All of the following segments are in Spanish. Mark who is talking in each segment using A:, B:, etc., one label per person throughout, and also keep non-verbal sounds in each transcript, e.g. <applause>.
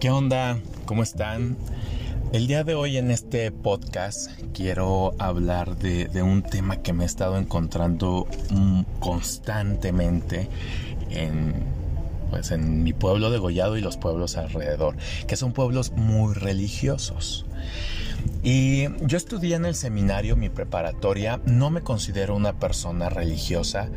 A: ¿Qué onda? ¿Cómo están? El día de hoy en este podcast quiero hablar de, un tema que me he estado encontrando mm, constantemente en, pues en mi pueblo de Gollado y los pueblos alrededor, que son pueblos muy religiosos. Y yo estudié en el seminario, mi preparatoria, no me considero una persona religiosa,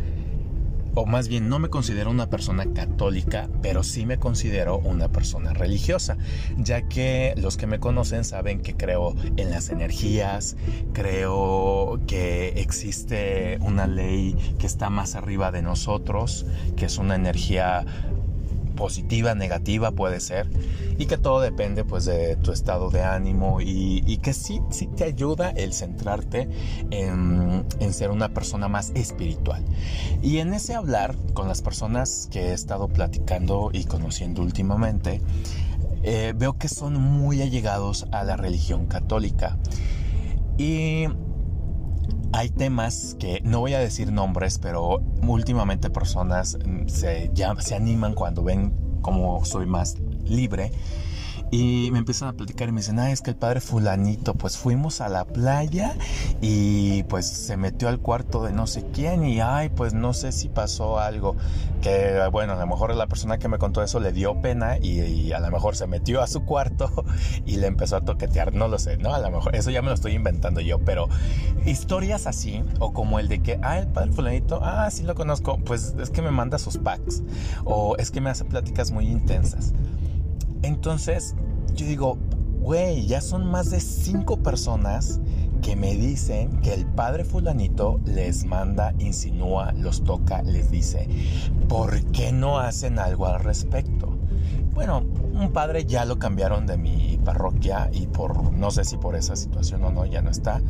A: o más bien no me considero una persona católica, pero sí me considero una persona religiosa, ya que los que me conocen saben que creo en las energías, creo que existe una ley que está más arriba de nosotros, que es una energía positiva, negativa puede ser, y que todo depende pues de tu estado de ánimo y, que sí, sí te ayuda el centrarte en, ser una persona más espiritual. Y en ese hablar con las personas que he estado platicando y conociendo últimamente, eh, veo que son muy allegados a la religión católica. Y hay temas que no voy a decir nombres, pero últimamente personas mm, se, se animan cuando ven cómo soy más libre y me empiezan a platicar y me dicen, ah, es que el padre fulanito, pues fuimos a la playa y pues se metió al cuarto de no sé quién y ay, pues no sé si pasó algo. Que bueno, a lo mejor la persona que me contó eso le dio pena y, a lo mejor se metió a su cuarto <laughs> y le empezó a toquetear, no lo sé, ¿no? A lo mejor eso ya me lo estoy inventando yo, pero historias así o como el de que, ah, el padre fulanito, ah, sí lo conozco, pues es que me manda sus packs o es que me hace pláticas muy intensas. Entonces, yo digo, güey, ya son más de cinco personas que me dicen que el padre fulanito les manda, insinúa, los toca, les dice, ¿por qué no hacen algo al respecto? Bueno, un padre ya lo cambiaron de mi parroquia y por, no sé si por esa situación o no, ya no está.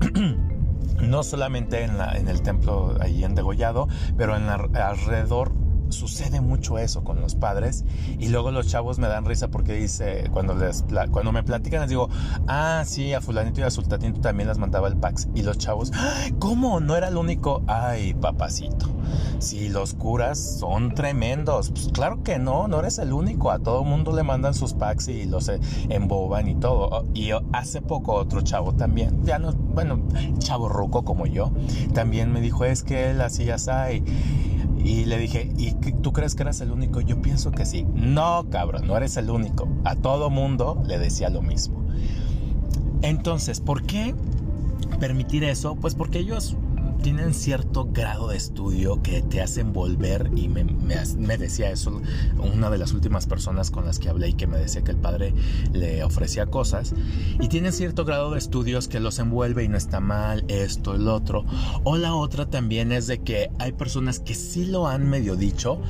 A: <clears throat> no solamente en, el templo ahí en Degollado, pero en alrededor sucede mucho eso con los padres y luego los chavos me dan risa porque dice cuando les cuando me platican les digo ah sí a fulanito y a sultanito también les mandaba el pax y los chavos cómo no era el único ay papacito si los curas son tremendos pues claro que no no eres el único a todo mundo le mandan sus packs y los emboban y todo y hace poco otro chavo también ya no bueno chavo ruco como yo también me dijo es que él así y le dije, ¿y tú crees que eras el único? Yo pienso que sí. No, cabrón, no eres el único. A todo mundo le decía lo mismo. Entonces, ¿por qué permitir eso? Pues porque ellos tienen cierto grado de estudio que te hacen volver y me, decía eso una de las últimas personas con las que hablé y que me decía que el padre le ofrecía cosas y tienen cierto grado de estudios que los envuelve y no está mal esto, el otro. O la otra también es de que hay personas que sí lo han medio dicho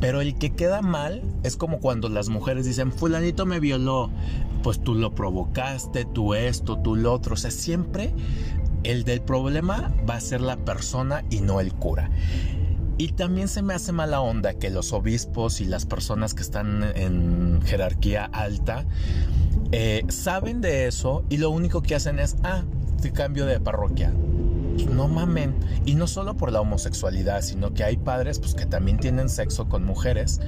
A: pero el que queda mal es como cuando las mujeres dicen fulanito me violó pues tú lo provocaste, tú esto, tú lo otro. O sea siempre el del problema va a ser la persona y no el cura. Y también se me hace mala onda que los obispos y las personas que están en jerarquía alta eh, saben de eso y lo único que hacen es, ah, te cambio de parroquia. No mamen. Y no solo por la homosexualidad, sino que hay padres pues, que también tienen sexo con mujeres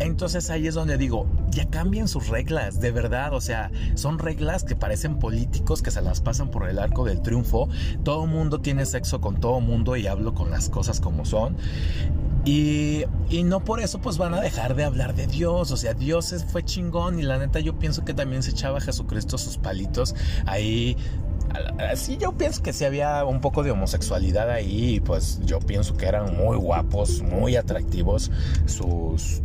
A: entonces ahí es donde digo, ya cambien sus reglas, de verdad, o sea, son reglas que parecen políticos que se las pasan por el arco del triunfo. Todo mundo tiene sexo con todo mundo y hablo con las cosas como son. Y, y, no por eso pues van a dejar de hablar de Dios. O sea, Dios fue chingón y la neta yo pienso que también se echaba a Jesucristo sus palitos ahí. Sí, yo pienso que sí había un poco de homosexualidad ahí. Pues yo pienso que eran muy guapos, muy atractivos sus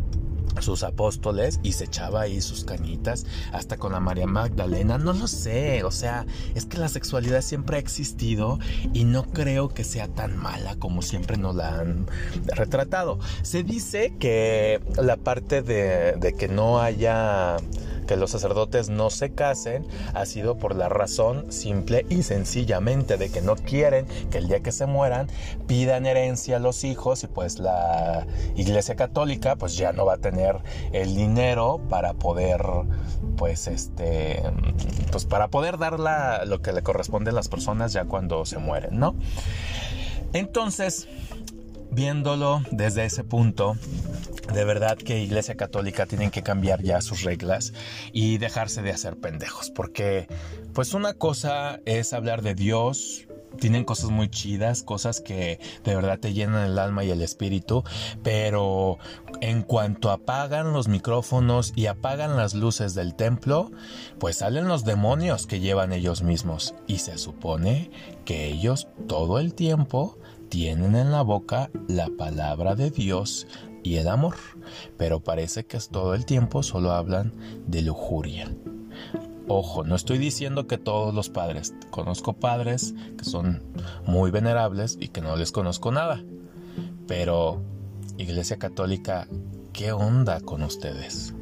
A: sus apóstoles y se echaba ahí sus cañitas hasta con la María Magdalena, no lo sé, o sea, es que la sexualidad siempre ha existido y no creo que sea tan mala como siempre nos la han retratado. Se dice que la parte de, de que no haya que los sacerdotes no se casen ha sido por la razón simple y sencillamente de que no quieren que el día que se mueran pidan herencia a los hijos y pues la iglesia católica pues ya no va a tener el dinero para poder pues este pues para poder dar lo que le corresponde a las personas ya cuando se mueren, ¿no? Entonces, viéndolo desde ese punto, de verdad que Iglesia Católica tienen que cambiar ya sus reglas y dejarse de hacer pendejos, porque pues una cosa es hablar de Dios, tienen cosas muy chidas, cosas que de verdad te llenan el alma y el espíritu, pero en cuanto apagan los micrófonos y apagan las luces del templo, pues salen los demonios que llevan ellos mismos y se supone que ellos todo el tiempo tienen en la boca la palabra de Dios y el amor, pero parece que todo el tiempo solo hablan de lujuria. Ojo, no estoy diciendo que todos los padres. Conozco padres que son muy venerables y que no les conozco nada. Pero, Iglesia Católica, ¿qué onda con ustedes?